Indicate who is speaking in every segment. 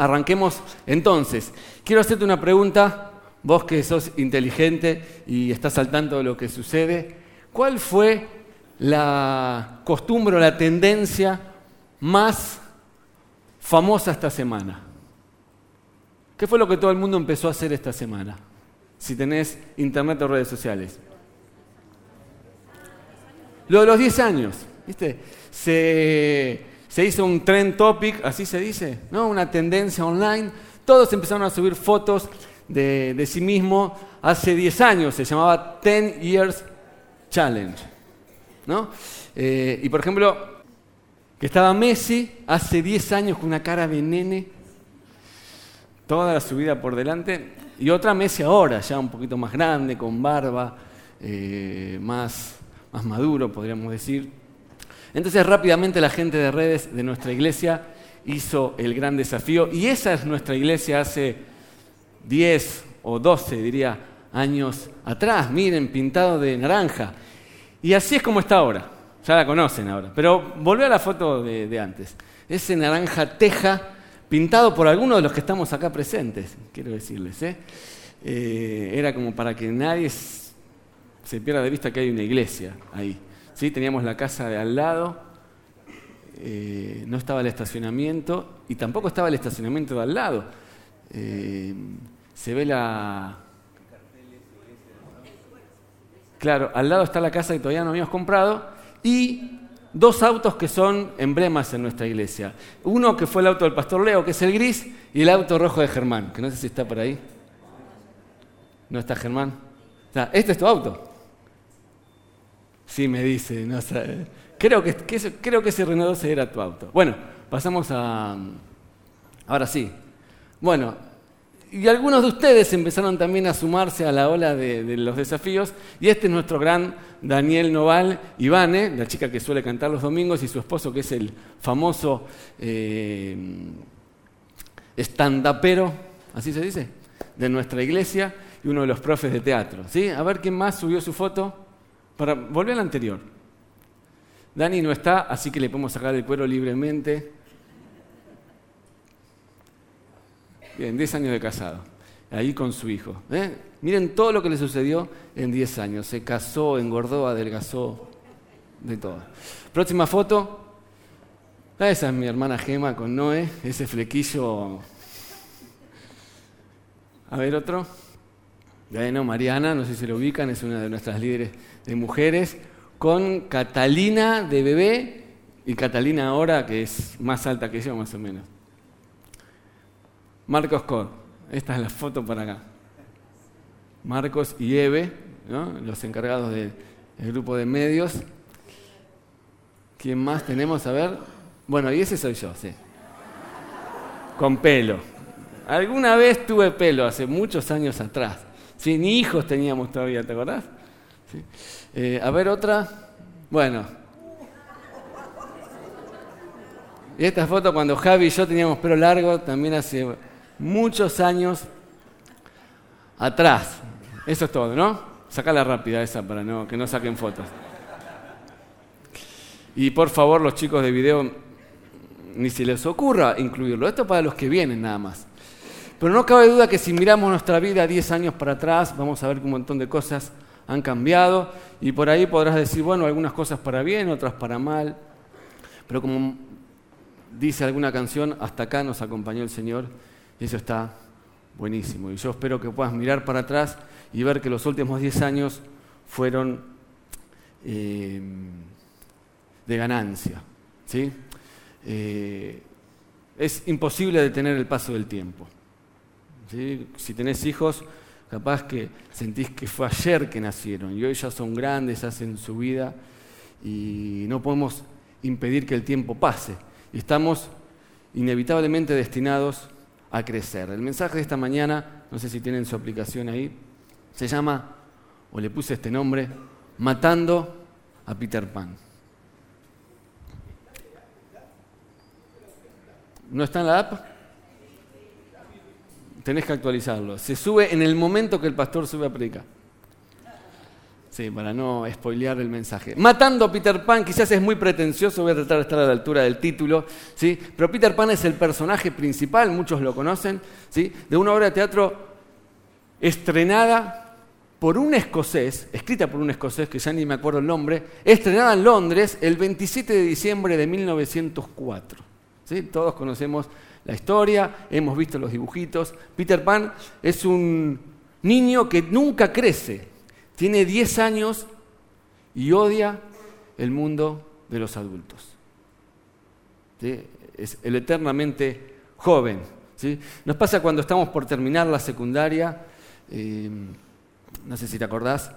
Speaker 1: Arranquemos entonces. Quiero hacerte una pregunta, vos que sos inteligente y estás al tanto de lo que sucede. ¿Cuál fue la costumbre o la tendencia más famosa esta semana? ¿Qué fue lo que todo el mundo empezó a hacer esta semana? Si tenés internet o redes sociales. Lo de los 10 años, ¿viste? Se, hizo un trend topic, así se dice, ¿no? Una tendencia online. Todos empezaron a subir fotos de, sí mismos. Hace 10 años se llamaba 10 Years Challenge, ¿no? Eh, y por ejemplo, que estaba Messi hace 10 años con una cara de nene toda la subida por delante, y otra Messi ahora, ya un poquito más grande, con barba, eh, más, más maduro, podríamos decir. Entonces rápidamente la gente de redes de nuestra iglesia hizo el gran desafío, y esa es nuestra iglesia hace 10 o 12, diría, años atrás, miren, pintado de naranja. Y así es como está ahora, ya la conocen ahora, pero volvé a la foto de, antes. Ese naranja teja pintado por algunos de los que estamos acá presentes, quiero decirles. ¿eh? Eh, era como para que nadie se pierda de vista que hay una iglesia ahí. ¿Sí? Teníamos la casa de al lado, eh, no estaba el estacionamiento y tampoco estaba el estacionamiento de al lado. se ve la... Claro, al lado está la casa que todavía no habíamos comprado y dos autos que son emblemas en nuestra iglesia. Uno que fue el auto del pastor Leo, que es el gris, y el auto rojo de Germán, que no sé si está por ahí. ¿No está Germán? ¿Este es tu auto? Sí, me dice. No Creo que, creo que ese Renault 12 era tu auto. Bueno, pasamos a... Ahora sí. Bueno, y algunos de ustedes empezaron también a sumarse a la ola de, los desafíos. Y este es nuestro gran Daniel Noval Ivane, la chica que suele cantar los domingos, y su esposo, que es el famoso eh, estandapero, así se dice, de nuestra iglesia, y uno de los profes de teatro. ¿sí? A ver quién más subió su foto. Para volver al anterior. Dani no está, así que le podemos sacar el cuero libremente. Bien, 10 años de casado, ahí con su hijo. ¿eh? Miren todo lo que le sucedió en 10 años. Se casó, engordó, adelgazó, de todo. Próxima foto. Esa es mi hermana Gema con Noé, ese flequillo. A ver otro. Bueno, Mariana, no sé si lo ubican, es una de nuestras líderes de mujeres, con Catalina de bebé y Catalina ahora, que es más alta que yo, más o menos. Marcos Cod. Esta es la foto para acá. Marcos y Eve, los encargados del grupo de medios. ¿Quién más tenemos? A ver. Bueno, y ese soy yo, sí. Con pelo. Alguna vez tuve pelo, hace muchos años atrás. Sí, ni hijos teníamos todavía, ¿te acordás? Eh, a ver otra. Bueno. Y esta foto cuando Javi y yo teníamos pelo largo, también hace muchos años atrás. Eso es todo, ¿no? Sacala rápida esa para no, que no saquen fotos. Y por favor, los chicos de video, ni se les ocurra incluirlo. Esto para los que vienen nada más. Pero no cabe duda que si miramos nuestra vida 10 años para atrás, vamos a ver que un montón de cosas han cambiado. Y por ahí podrás decir, bueno, algunas cosas para bien, otras para mal. Pero como dice alguna canción, hasta acá nos acompañó el Señor y eso está buenísimo. Y yo espero que puedas mirar para atrás y ver que los últimos 10 años fueron eh, de ganancia. ¿sí? Eh, es imposible detener el paso del tiempo. Si tenés hijos, capaz que sentís que fue ayer que nacieron y hoy ya son grandes, hacen su vida y no podemos impedir que el tiempo pase. Estamos inevitablemente destinados a crecer. El mensaje de esta mañana, no sé si tienen su aplicación ahí, se llama, o le puse este nombre, Matando a Peter Pan. ¿No está en la app? Tenés que actualizarlo. Se sube en el momento que el pastor sube a predicar. Sí, para no spoilear el mensaje. Matando a Peter Pan, quizás es muy pretencioso, voy a tratar de estar a la altura del título, ¿sí? pero Peter Pan es el personaje principal, muchos lo conocen, ¿sí? de una obra de teatro estrenada por un escocés, escrita por un escocés que ya ni me acuerdo el nombre, estrenada en Londres el 27 de diciembre de 1904. ¿Sí? Todos conocemos la historia, hemos visto los dibujitos. Peter Pan es un niño que nunca crece, tiene 10 años y odia el mundo de los adultos. Es el eternamente joven. Nos pasa cuando estamos por terminar la secundaria, eh, no sé si te acordás,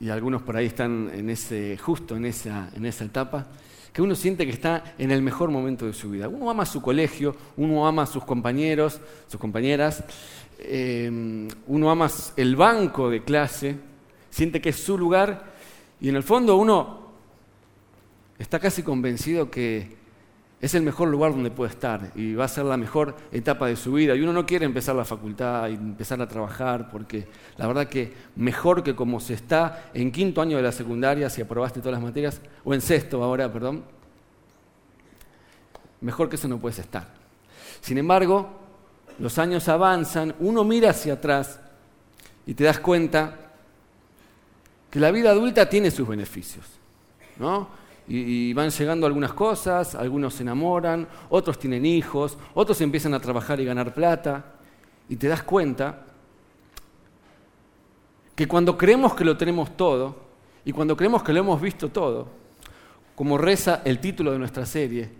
Speaker 1: y algunos por ahí están en ese, justo en esa etapa, que uno siente que está en el mejor momento de su vida. Uno ama su colegio, uno ama a sus compañeros, sus compañeras, eh, uno ama el banco de clase, siente que es su lugar y en el fondo uno está casi convencido que es el mejor lugar donde puede estar y va a ser la mejor etapa de su vida. Y uno no quiere empezar la facultad y empezar a trabajar porque la verdad que mejor que como se está en quinto año de la secundaria, si aprobaste todas las materias, o en sexto ahora, perdón, mejor que eso no puedes estar. Sin embargo, los años avanzan, uno mira hacia atrás y te das cuenta que la vida adulta tiene sus beneficios. ¿no? Y, van llegando algunas cosas, algunos se enamoran, otros tienen hijos, otros empiezan a trabajar y ganar plata, y te das cuenta que cuando creemos que lo tenemos todo, y cuando creemos que lo hemos visto todo, como reza el título de nuestra serie,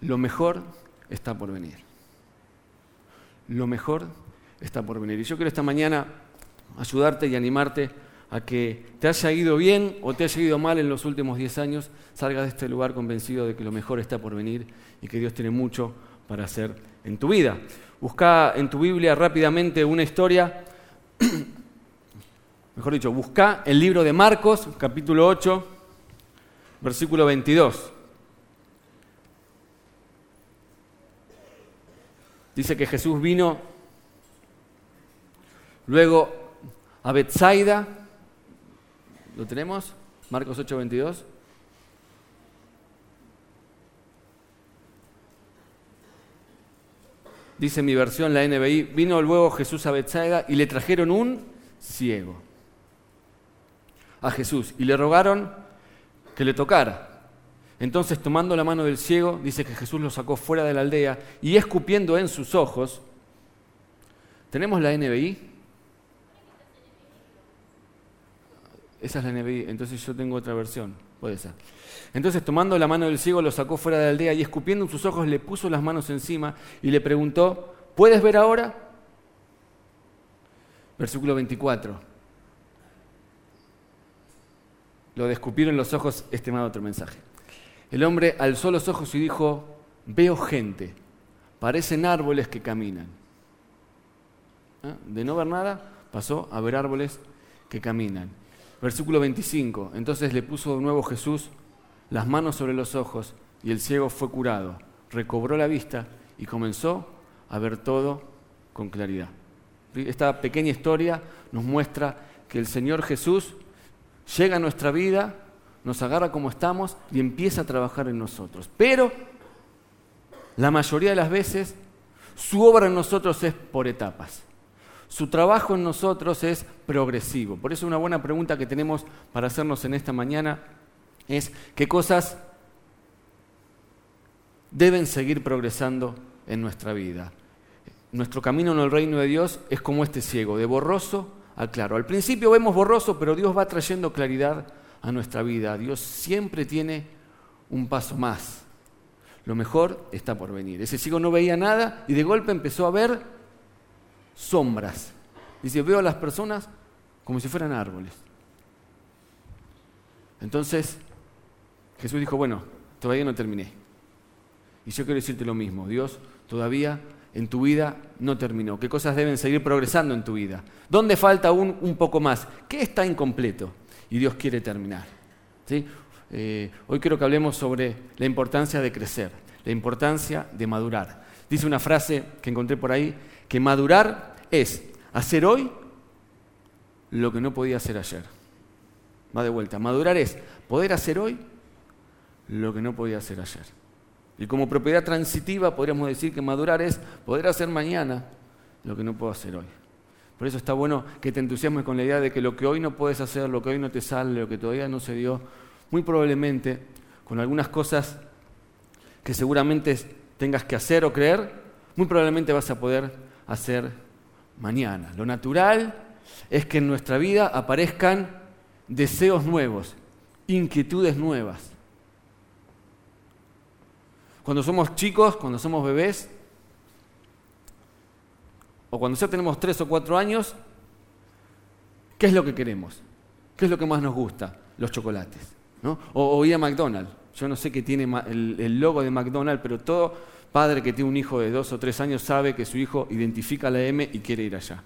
Speaker 1: lo mejor está por venir. Lo mejor está por venir. Y yo quiero esta mañana ayudarte y animarte a que te haya ido bien o te haya ido mal en los últimos 10 años, salgas de este lugar convencido de que lo mejor está por venir y que Dios tiene mucho para hacer en tu vida. Busca en tu Biblia rápidamente una historia, mejor dicho, busca el libro de Marcos, capítulo 8, versículo 22. Dice que Jesús vino luego a Bethsaida, ¿Lo tenemos? Marcos 8:22. Dice mi versión, la NBI, vino luego Jesús a Bethsaida y le trajeron un ciego a Jesús y le rogaron que le tocara. Entonces, tomando la mano del ciego, dice que Jesús lo sacó fuera de la aldea y escupiendo en sus ojos, ¿tenemos la NBI? Esa es la NBI, entonces yo tengo otra versión, puede ser. Entonces tomando la mano del ciego lo sacó fuera de la aldea y escupiendo en sus ojos le puso las manos encima y le preguntó, ¿puedes ver ahora? Versículo 24. Lo de escupir en los ojos, este otro mensaje. El hombre alzó los ojos y dijo, veo gente, parecen árboles que caminan. ¿Ah? De no ver nada, pasó a ver árboles que caminan. Versículo 25. Entonces le puso de nuevo Jesús las manos sobre los ojos y el ciego fue curado, recobró la vista y comenzó a ver todo con claridad. Esta pequeña historia nos muestra que el Señor Jesús llega a nuestra vida, nos agarra como estamos y empieza a trabajar en nosotros. Pero la mayoría de las veces su obra en nosotros es por etapas. Su trabajo en nosotros es progresivo. Por eso una buena pregunta que tenemos para hacernos en esta mañana es qué cosas deben seguir progresando en nuestra vida. Nuestro camino en el reino de Dios es como este ciego, de borroso a claro. Al principio vemos borroso, pero Dios va trayendo claridad a nuestra vida. Dios siempre tiene un paso más. Lo mejor está por venir. Ese ciego no veía nada y de golpe empezó a ver sombras. Dice, veo a las personas como si fueran árboles. Entonces, Jesús dijo, bueno, todavía no terminé. Y yo quiero decirte lo mismo, Dios todavía en tu vida no terminó. ¿Qué cosas deben seguir progresando en tu vida? ¿Dónde falta aún un poco más? ¿Qué está incompleto? Y Dios quiere terminar. ¿Sí? Eh, hoy quiero que hablemos sobre la importancia de crecer, la importancia de madurar. Dice una frase que encontré por ahí, que madurar es hacer hoy lo que no podía hacer ayer. Va de vuelta. Madurar es poder hacer hoy lo que no podía hacer ayer. Y como propiedad transitiva podríamos decir que madurar es poder hacer mañana lo que no puedo hacer hoy. Por eso está bueno que te entusiasmes con la idea de que lo que hoy no puedes hacer, lo que hoy no te sale, lo que todavía no se dio, muy probablemente con algunas cosas que seguramente tengas que hacer o creer, muy probablemente vas a poder hacer mañana. Lo natural es que en nuestra vida aparezcan deseos nuevos, inquietudes nuevas. Cuando somos chicos, cuando somos bebés, o cuando ya tenemos tres o cuatro años, ¿qué es lo que queremos? ¿Qué es lo que más nos gusta? Los chocolates. O, ir a McDonald's. Yo no sé qué tiene el, logo de McDonald's, pero todo padre que tiene un hijo de dos o tres años sabe que su hijo identifica la M y quiere ir allá.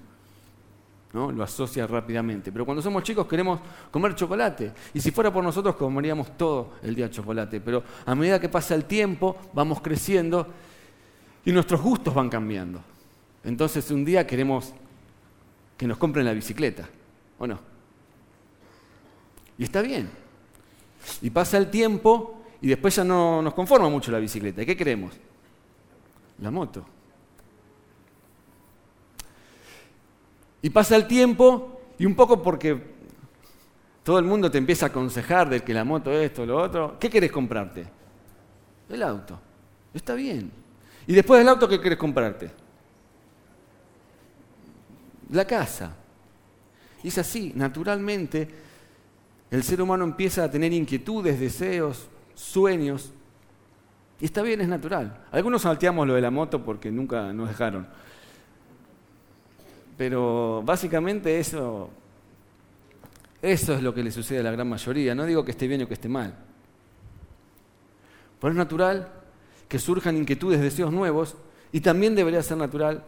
Speaker 1: ¿no? Lo asocia rápidamente. Pero cuando somos chicos queremos comer chocolate. Y si fuera por nosotros comeríamos todo el día chocolate. Pero a medida que pasa el tiempo, vamos creciendo y nuestros gustos van cambiando. Entonces un día queremos que nos compren la bicicleta, ¿o no? Y está bien. Y pasa el tiempo y después ya no nos conforma mucho la bicicleta. ¿Y qué queremos? La moto. Y pasa el tiempo y un poco porque todo el mundo te empieza a aconsejar de que la moto es esto, lo otro, ¿qué querés comprarte? El auto. Está bien. ¿Y después del auto qué querés comprarte? la casa. Y es así, naturalmente, el ser humano empieza a tener inquietudes, deseos, sueños. Y está bien, es natural. Algunos salteamos lo de la moto porque nunca nos dejaron. Pero básicamente eso, eso es lo que le sucede a la gran mayoría. No digo que esté bien o que esté mal. Pero es natural que surjan inquietudes, deseos nuevos, y también debería ser natural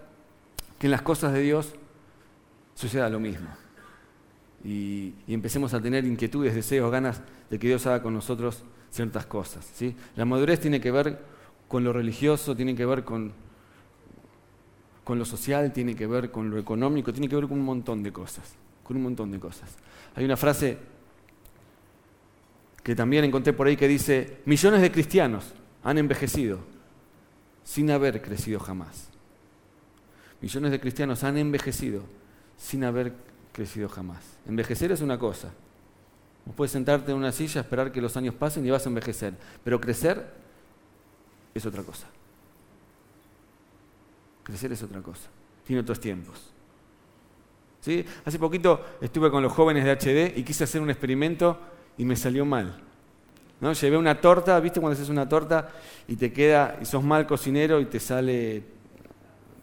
Speaker 1: que en las cosas de Dios suceda lo mismo. Y, empecemos a tener inquietudes, deseos, ganas de que Dios haga con nosotros ciertas cosas. ¿sí? La madurez tiene que ver con lo religioso, tiene que ver con, con lo social, tiene que ver con lo económico, tiene que ver con un montón de cosas. Con un montón de cosas. Hay una frase que también encontré por ahí que dice, millones de cristianos han envejecido sin haber crecido jamás. Millones de cristianos han envejecido sin haber crecido jamás. Envejecer es una cosa. Vos puedes sentarte en una silla, esperar que los años pasen y vas a envejecer. Pero crecer es otra cosa. Crecer es otra cosa. Tiene otros tiempos. ¿Sí? Hace poquito estuve con los jóvenes de HD y quise hacer un experimento y me salió mal. ¿No? Llevé una torta, ¿viste cuando haces una torta y te queda, y sos mal cocinero y te sale,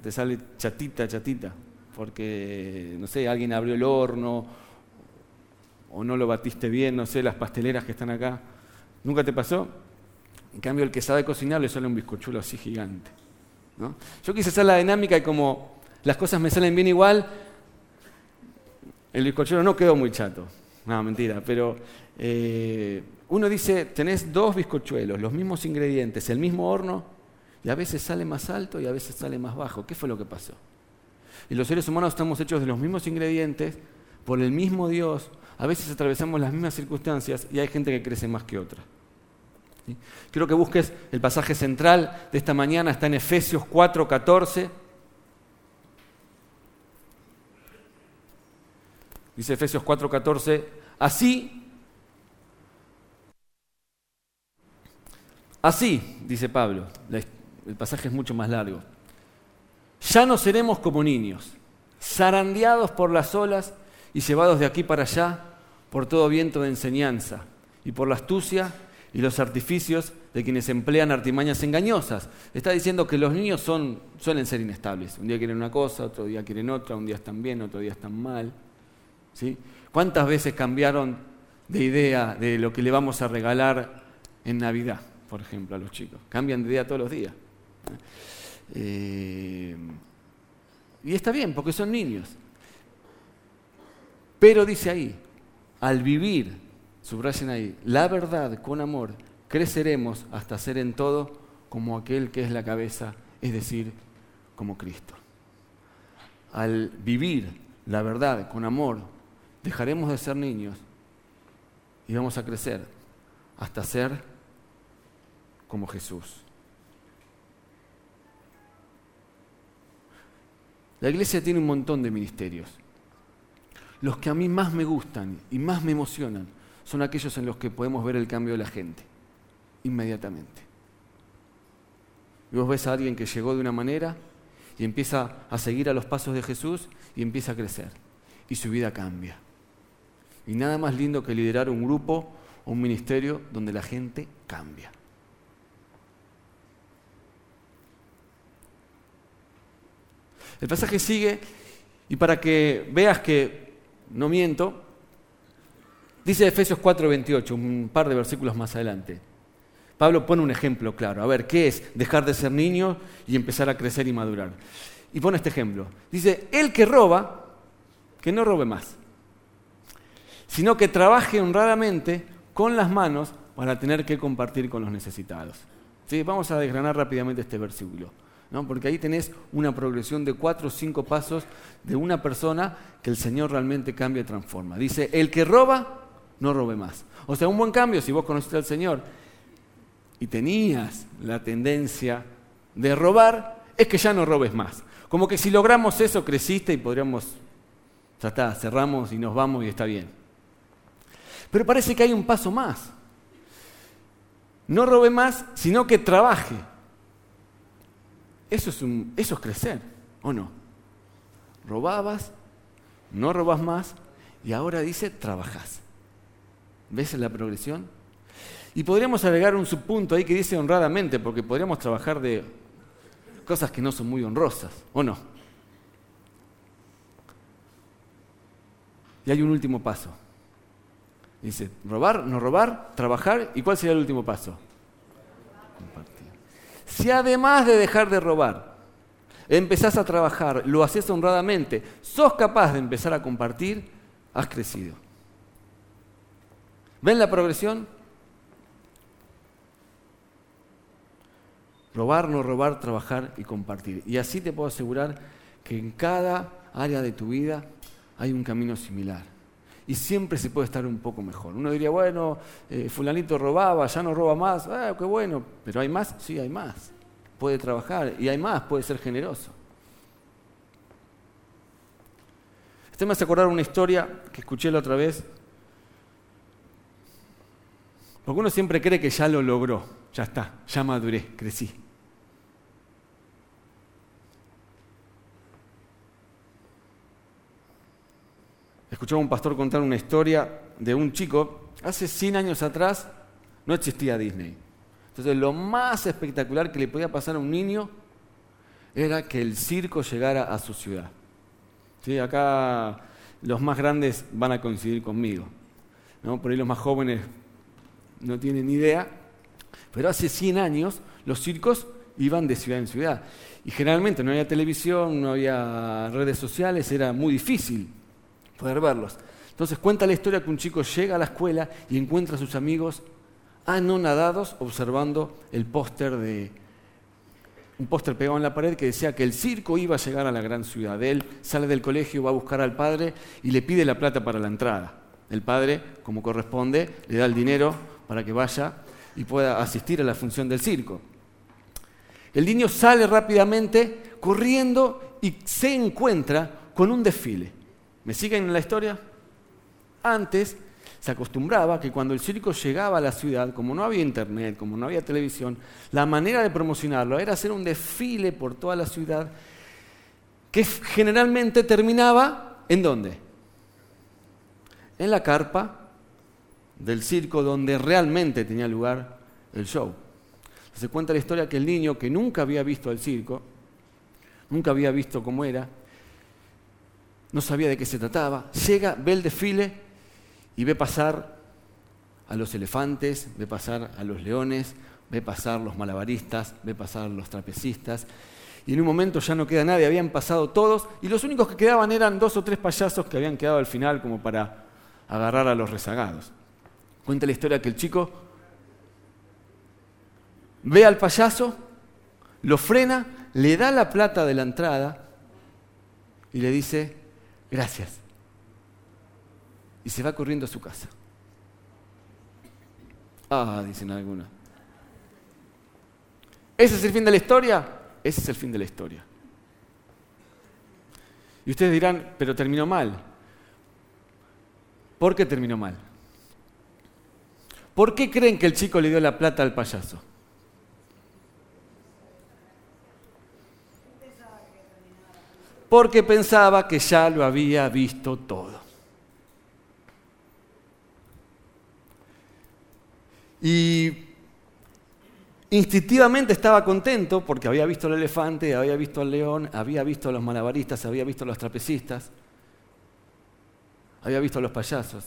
Speaker 1: te sale chatita, chatita? Porque, no sé, alguien abrió el horno o no lo batiste bien, no sé, las pasteleras que están acá. ¿Nunca te pasó? En cambio, el que sabe cocinar le sale un bizcochuelo así gigante. ¿no? Yo quise hacer la dinámica y como las cosas me salen bien igual, el bizcochuelo no quedó muy chato. No, mentira, pero eh, uno dice, tenés dos bizcochuelos, los mismos ingredientes, el mismo horno, y a veces sale más alto y a veces sale más bajo. ¿Qué fue lo que pasó? Y los seres humanos estamos hechos de los mismos ingredientes, por el mismo Dios. A veces atravesamos las mismas circunstancias y hay gente que crece más que otra. Quiero que busques el pasaje central de esta mañana, está en Efesios 4:14. Dice Efesios 4:14, así, así, dice Pablo, el pasaje es mucho más largo. Ya no seremos como niños, zarandeados por las olas y llevados de aquí para allá por todo viento de enseñanza y por la astucia y los artificios de quienes emplean artimañas engañosas. Está diciendo que los niños suelen ser inestables. Un día quieren una cosa, otro día quieren otra, un día están bien, otro día están mal. ¿Cuántas veces cambiaron de idea de lo que le vamos a regalar en Navidad, por ejemplo, a los chicos? Cambian de idea todos los días. Eh, y está bien, porque son niños. Pero dice ahí, al vivir, subrayen ahí, la verdad con amor, creceremos hasta ser en todo como aquel que es la cabeza, es decir, como Cristo. Al vivir la verdad con amor, dejaremos de ser niños y vamos a crecer hasta ser como Jesús. La iglesia tiene un montón de ministerios. Los que a mí más me gustan y más me emocionan son aquellos en los que podemos ver el cambio de la gente, inmediatamente. Y vos ves a alguien que llegó de una manera y empieza a seguir a los pasos de Jesús y empieza a crecer. Y su vida cambia. Y nada más lindo que liderar un grupo o un ministerio donde la gente cambia. El pasaje sigue y para que veas que no miento, dice Efesios 4:28, un par de versículos más adelante. Pablo pone un ejemplo claro. A ver, ¿qué es dejar de ser niño y empezar a crecer y madurar? Y pone este ejemplo. Dice, el que roba, que no robe más, sino que trabaje honradamente con las manos para tener que compartir con los necesitados. ¿Sí? Vamos a desgranar rápidamente este versículo. Porque ahí tenés una progresión de cuatro o cinco pasos de una persona que el Señor realmente cambia y transforma. Dice, el que roba, no robe más. O sea, un buen cambio, si vos conociste al Señor y tenías la tendencia de robar, es que ya no robes más. Como que si logramos eso, creciste y podríamos, ya está, cerramos y nos vamos y está bien. Pero parece que hay un paso más. No robe más, sino que trabaje. Eso es, crecer, ¿o no? Robabas, no robas más y ahora dice trabajas. ¿Ves la progresión? Y podríamos agregar un subpunto ahí que dice honradamente, porque podríamos trabajar de cosas que no son muy honrosas, ¿o no? Y hay un último paso. Dice, robar, no robar, trabajar, ¿y cuál sería el último paso? Compartir. Si además de dejar de robar, empezás a trabajar, lo haces honradamente, sos capaz de empezar a compartir, has crecido. ¿Ven la progresión? Robar, no robar, trabajar y compartir. Y así te puedo asegurar que en cada área de tu vida hay un camino similar. Y siempre se puede estar un poco mejor. Uno diría, bueno, eh, fulanito robaba, ya no roba más, ah, qué bueno. Pero hay más, sí, hay más. Puede trabajar y hay más, puede ser generoso. Este me hace acordar una historia que escuché la otra vez. Porque uno siempre cree que ya lo logró, ya está, ya maduré, crecí. Escuchaba un pastor contar una historia de un chico, hace 100 años atrás no existía Disney. Entonces lo más espectacular que le podía pasar a un niño era que el circo llegara a su ciudad. ¿Sí? Acá los más grandes van a coincidir conmigo. ¿no? Por ahí los más jóvenes no tienen ni idea. Pero hace 100 años los circos iban de ciudad en ciudad. Y generalmente no había televisión, no había redes sociales, era muy difícil poder verlos. Entonces cuenta la historia que un chico llega a la escuela y encuentra a sus amigos anonadados observando el póster de un póster pegado en la pared que decía que el circo iba a llegar a la gran ciudad. Él sale del colegio, va a buscar al padre y le pide la plata para la entrada. El padre, como corresponde, le da el dinero para que vaya y pueda asistir a la función del circo. El niño sale rápidamente corriendo y se encuentra con un desfile. ¿Me siguen en la historia? Antes se acostumbraba que cuando el circo llegaba a la ciudad, como no había internet, como no había televisión, la manera de promocionarlo era hacer un desfile por toda la ciudad que generalmente terminaba en dónde? En la carpa del circo donde realmente tenía lugar el show. Se cuenta la historia que el niño que nunca había visto el circo, nunca había visto cómo era, no sabía de qué se trataba, llega, ve el desfile y ve pasar a los elefantes, ve pasar a los leones, ve pasar los malabaristas, ve pasar los trapecistas, y en un momento ya no queda nadie, habían pasado todos, y los únicos que quedaban eran dos o tres payasos que habían quedado al final como para agarrar a los rezagados. Cuenta la historia que el chico ve al payaso, lo frena, le da la plata de la entrada y le dice, gracias. Y se va corriendo a su casa. Ah, dicen algunos. ¿Ese es el fin de la historia? Ese es el fin de la historia. Y ustedes dirán, pero terminó mal. ¿Por qué terminó mal? ¿Por qué creen que el chico le dio la plata al payaso? Porque pensaba que ya lo había visto todo. Y instintivamente estaba contento porque había visto el elefante, había visto al león, había visto a los malabaristas, había visto a los trapecistas, había visto a los payasos.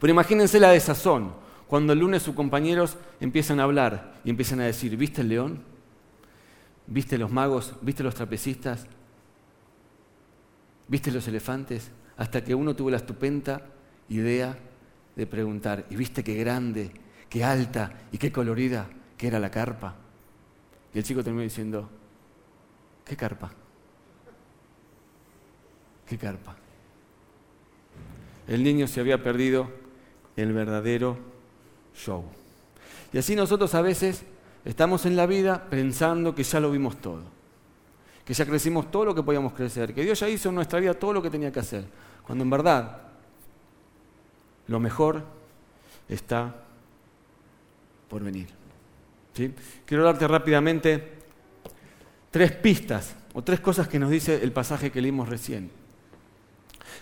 Speaker 1: Pero imagínense la desazón, cuando el lunes sus compañeros empiezan a hablar y empiezan a decir, ¿viste el león? ¿Viste los magos? ¿Viste los trapecistas? ¿Viste los elefantes? Hasta que uno tuvo la estupenda idea de preguntar, ¿y viste qué grande, qué alta y qué colorida que era la carpa? Y el chico terminó diciendo, ¿qué carpa? ¿Qué carpa? El niño se había perdido el verdadero show. Y así nosotros a veces estamos en la vida pensando que ya lo vimos todo, que ya crecimos todo lo que podíamos crecer, que Dios ya hizo en nuestra vida todo lo que tenía que hacer, cuando en verdad lo mejor está por venir. Quiero darte rápidamente tres pistas o tres cosas que nos dice el pasaje que leímos recién.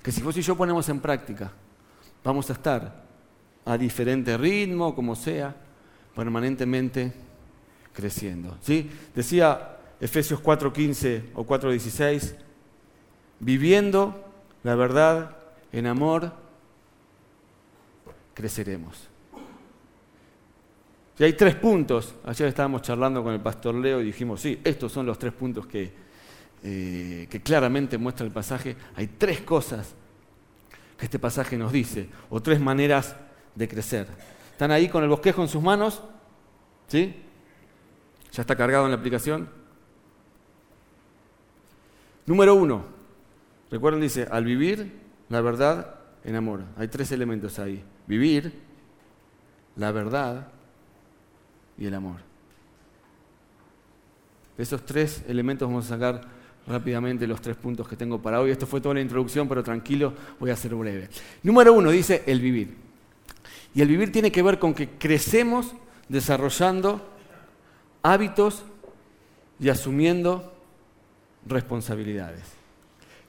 Speaker 1: Que si vos y yo ponemos en práctica, vamos a estar a diferente ritmo, como sea, permanentemente creciendo. ¿sí? Decía Efesios 4:15 o 4:16, viviendo la verdad en amor, creceremos. Y hay tres puntos. Ayer estábamos charlando con el pastor Leo y dijimos, sí, estos son los tres puntos que, eh, que claramente muestra el pasaje. Hay tres cosas que este pasaje nos dice, o tres maneras de crecer. ¿Están ahí con el bosquejo en sus manos? ¿Sí? ¿Ya está cargado en la aplicación? Número uno. Recuerden, dice, al vivir la verdad en amor. Hay tres elementos ahí. Vivir, la verdad y el amor. De esos tres elementos vamos a sacar rápidamente los tres puntos que tengo para hoy. Esto fue toda la introducción, pero tranquilo, voy a ser breve. Número uno dice el vivir. Y el vivir tiene que ver con que crecemos desarrollando hábitos y asumiendo responsabilidades.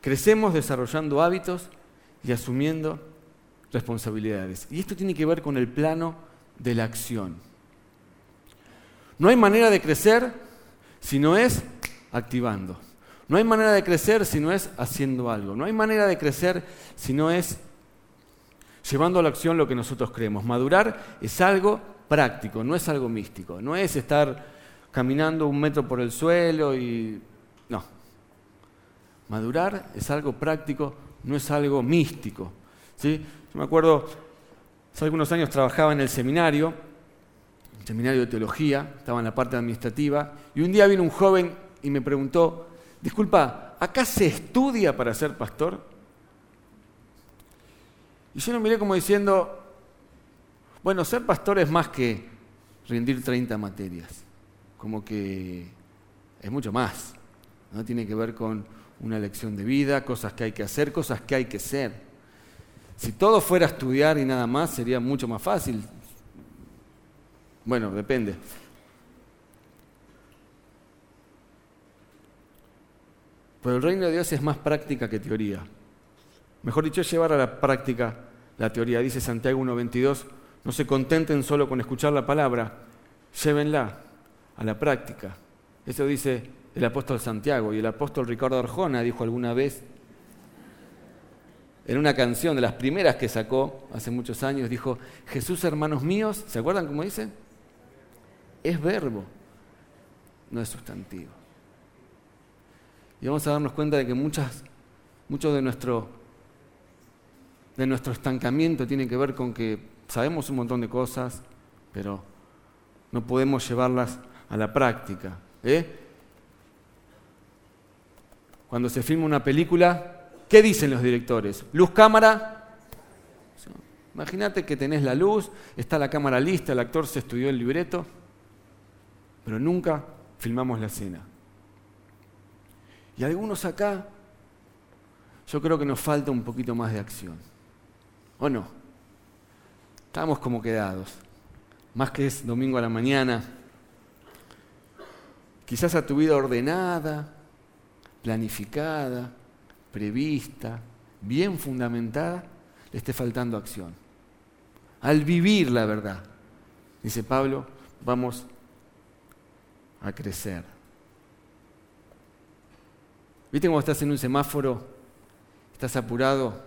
Speaker 1: Crecemos desarrollando hábitos y asumiendo responsabilidades. Y esto tiene que ver con el plano de la acción. No hay manera de crecer si no es activando. No hay manera de crecer si no es haciendo algo. No hay manera de crecer si no es llevando a la acción lo que nosotros creemos. Madurar es algo práctico, no es algo místico, no es estar caminando un metro por el suelo y... Madurar es algo práctico, no es algo místico. ¿sí? Yo me acuerdo, hace algunos años trabajaba en el seminario, seminario de teología, estaba en la parte administrativa, y un día vino un joven y me preguntó, disculpa, ¿acá se estudia para ser pastor? Y yo lo miré como diciendo, bueno, ser pastor es más que rendir 30 materias, como que es mucho más, ¿no? Tiene que ver con una lección de vida, cosas que hay que hacer, cosas que hay que ser. Si todo fuera estudiar y nada más, sería mucho más fácil. Bueno, depende. Pero el reino de Dios es más práctica que teoría. Mejor dicho, es llevar a la práctica la teoría. Dice Santiago 1.22, no se contenten solo con escuchar la palabra, llévenla a la práctica. Eso dice el apóstol Santiago y el apóstol Ricardo Arjona dijo alguna vez en una canción de las primeras que sacó hace muchos años, dijo, Jesús hermanos míos, ¿se acuerdan cómo dice? Es verbo, no es sustantivo. Y vamos a darnos cuenta de que muchas, muchos de nuestro de nuestro estancamiento tiene que ver con que sabemos un montón de cosas, pero no podemos llevarlas a la práctica. ¿eh? Cuando se filma una película, ¿qué dicen los directores? Luz, cámara. Imagínate que tenés la luz, está la cámara lista, el actor se estudió el libreto, pero nunca filmamos la escena. Y algunos acá, yo creo que nos falta un poquito más de acción. ¿O no? Estamos como quedados. Más que es domingo a la mañana. Quizás a tu vida ordenada, planificada, prevista, bien fundamentada, le esté faltando acción. Al vivir la verdad, dice Pablo, vamos a crecer. ¿Viste cómo estás en un semáforo? Estás apurado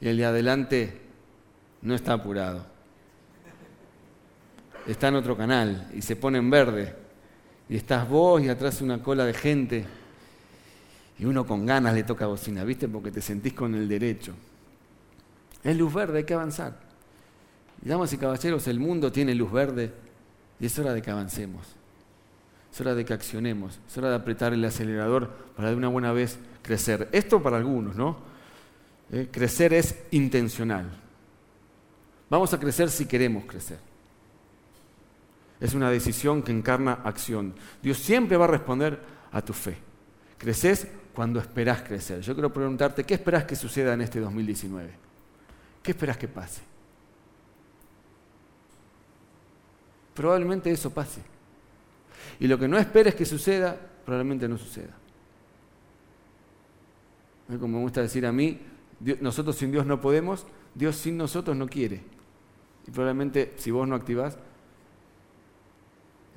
Speaker 1: y el de adelante no está apurado. Está en otro canal y se pone en verde. Y estás vos y atrás una cola de gente. Y uno con ganas le toca bocina, ¿viste? Porque te sentís con el derecho. Es luz verde, hay que avanzar. Y damas y caballeros, el mundo tiene luz verde y es hora de que avancemos. Es hora de que accionemos. Es hora de apretar el acelerador para de una buena vez crecer. Esto para algunos, ¿no? Eh, crecer es intencional. Vamos a crecer si queremos crecer. Es una decisión que encarna acción. Dios siempre va a responder a tu fe. Creces cuando esperás crecer. Yo quiero preguntarte, ¿qué esperás que suceda en este 2019? ¿Qué esperás que pase? Probablemente eso pase. Y lo que no esperes que suceda, probablemente no suceda. Como me gusta decir a mí, nosotros sin Dios no podemos, Dios sin nosotros no quiere. Y probablemente si vos no activás,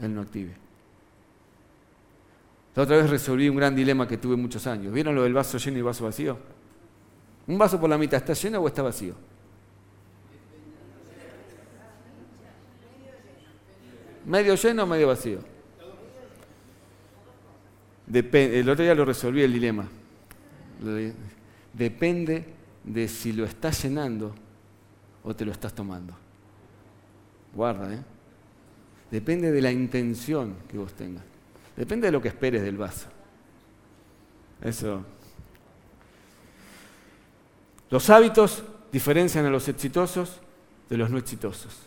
Speaker 1: Él no active. La otra vez resolví un gran dilema que tuve muchos años. ¿Vieron lo del vaso lleno y vaso vacío? ¿Un vaso por la mitad está lleno o está vacío? ¿Medio lleno o medio vacío? el otro día lo resolví el dilema. Depende de si lo estás llenando o te lo estás tomando. Guarda, ¿eh? Depende de la intención que vos tengas. Depende de lo que esperes del vaso. Eso. Los hábitos diferencian a los exitosos de los no exitosos.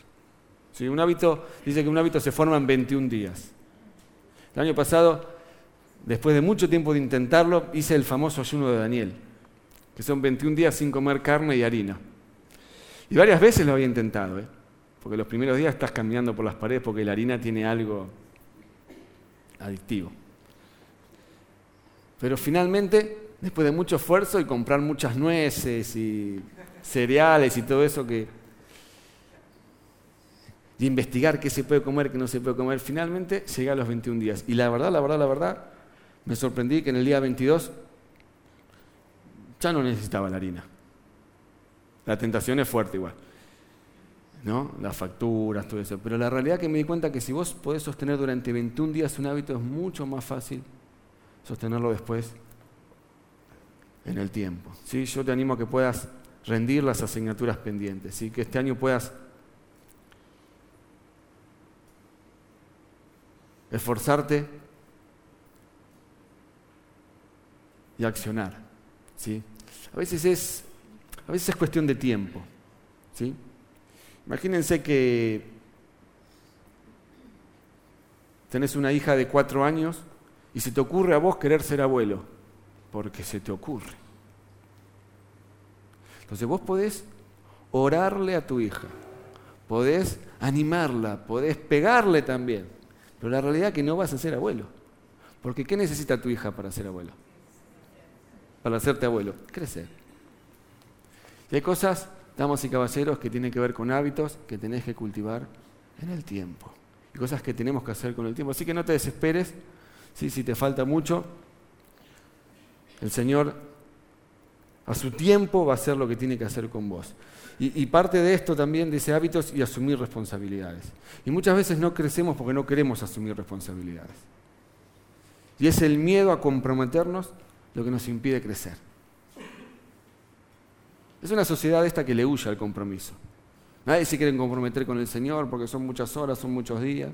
Speaker 1: un hábito, dice que un hábito se forma en 21 días. El año pasado, después de mucho tiempo de intentarlo, hice el famoso ayuno de Daniel, que son 21 días sin comer carne y harina. Y varias veces lo había intentado, ¿eh? porque los primeros días estás caminando por las paredes porque la harina tiene algo adictivo. Pero finalmente, después de mucho esfuerzo y comprar muchas nueces y cereales y todo eso que... y investigar qué se puede comer, qué no se puede comer, finalmente llegué a los 21 días. Y la verdad, la verdad, la verdad, me sorprendí que en el día 22 ya no necesitaba la harina. La tentación es fuerte igual. Las facturas, todo eso. Pero la realidad que me di cuenta que si vos podés sostener durante 21 días un hábito es mucho más fácil sostenerlo después en el tiempo. ¿sí? Yo te animo a que puedas rendir las asignaturas pendientes, ¿sí? que este año puedas esforzarte y accionar. ¿sí? A, veces es, a veces es cuestión de tiempo. ¿sí? Imagínense que tenés una hija de cuatro años y se te ocurre a vos querer ser abuelo, porque se te ocurre. Entonces vos podés orarle a tu hija, podés animarla, podés pegarle también, pero la realidad es que no vas a ser abuelo. Porque ¿qué necesita tu hija para ser abuelo? Para hacerte abuelo, crecer. Y hay cosas damas y caballeros, que tienen que ver con hábitos que tenés que cultivar en el tiempo. Y cosas que tenemos que hacer con el tiempo. Así que no te desesperes si te falta mucho. El Señor a su tiempo va a hacer lo que tiene que hacer con vos. Y, y, parte de esto también dice hábitos y asumir responsabilidades. Y muchas veces no crecemos porque no queremos asumir responsabilidades. Y es el miedo a comprometernos lo que nos impide crecer. Es una sociedad esta que le huye al compromiso. Nadie se quiere comprometer con el Señor porque son muchas horas, son muchos días.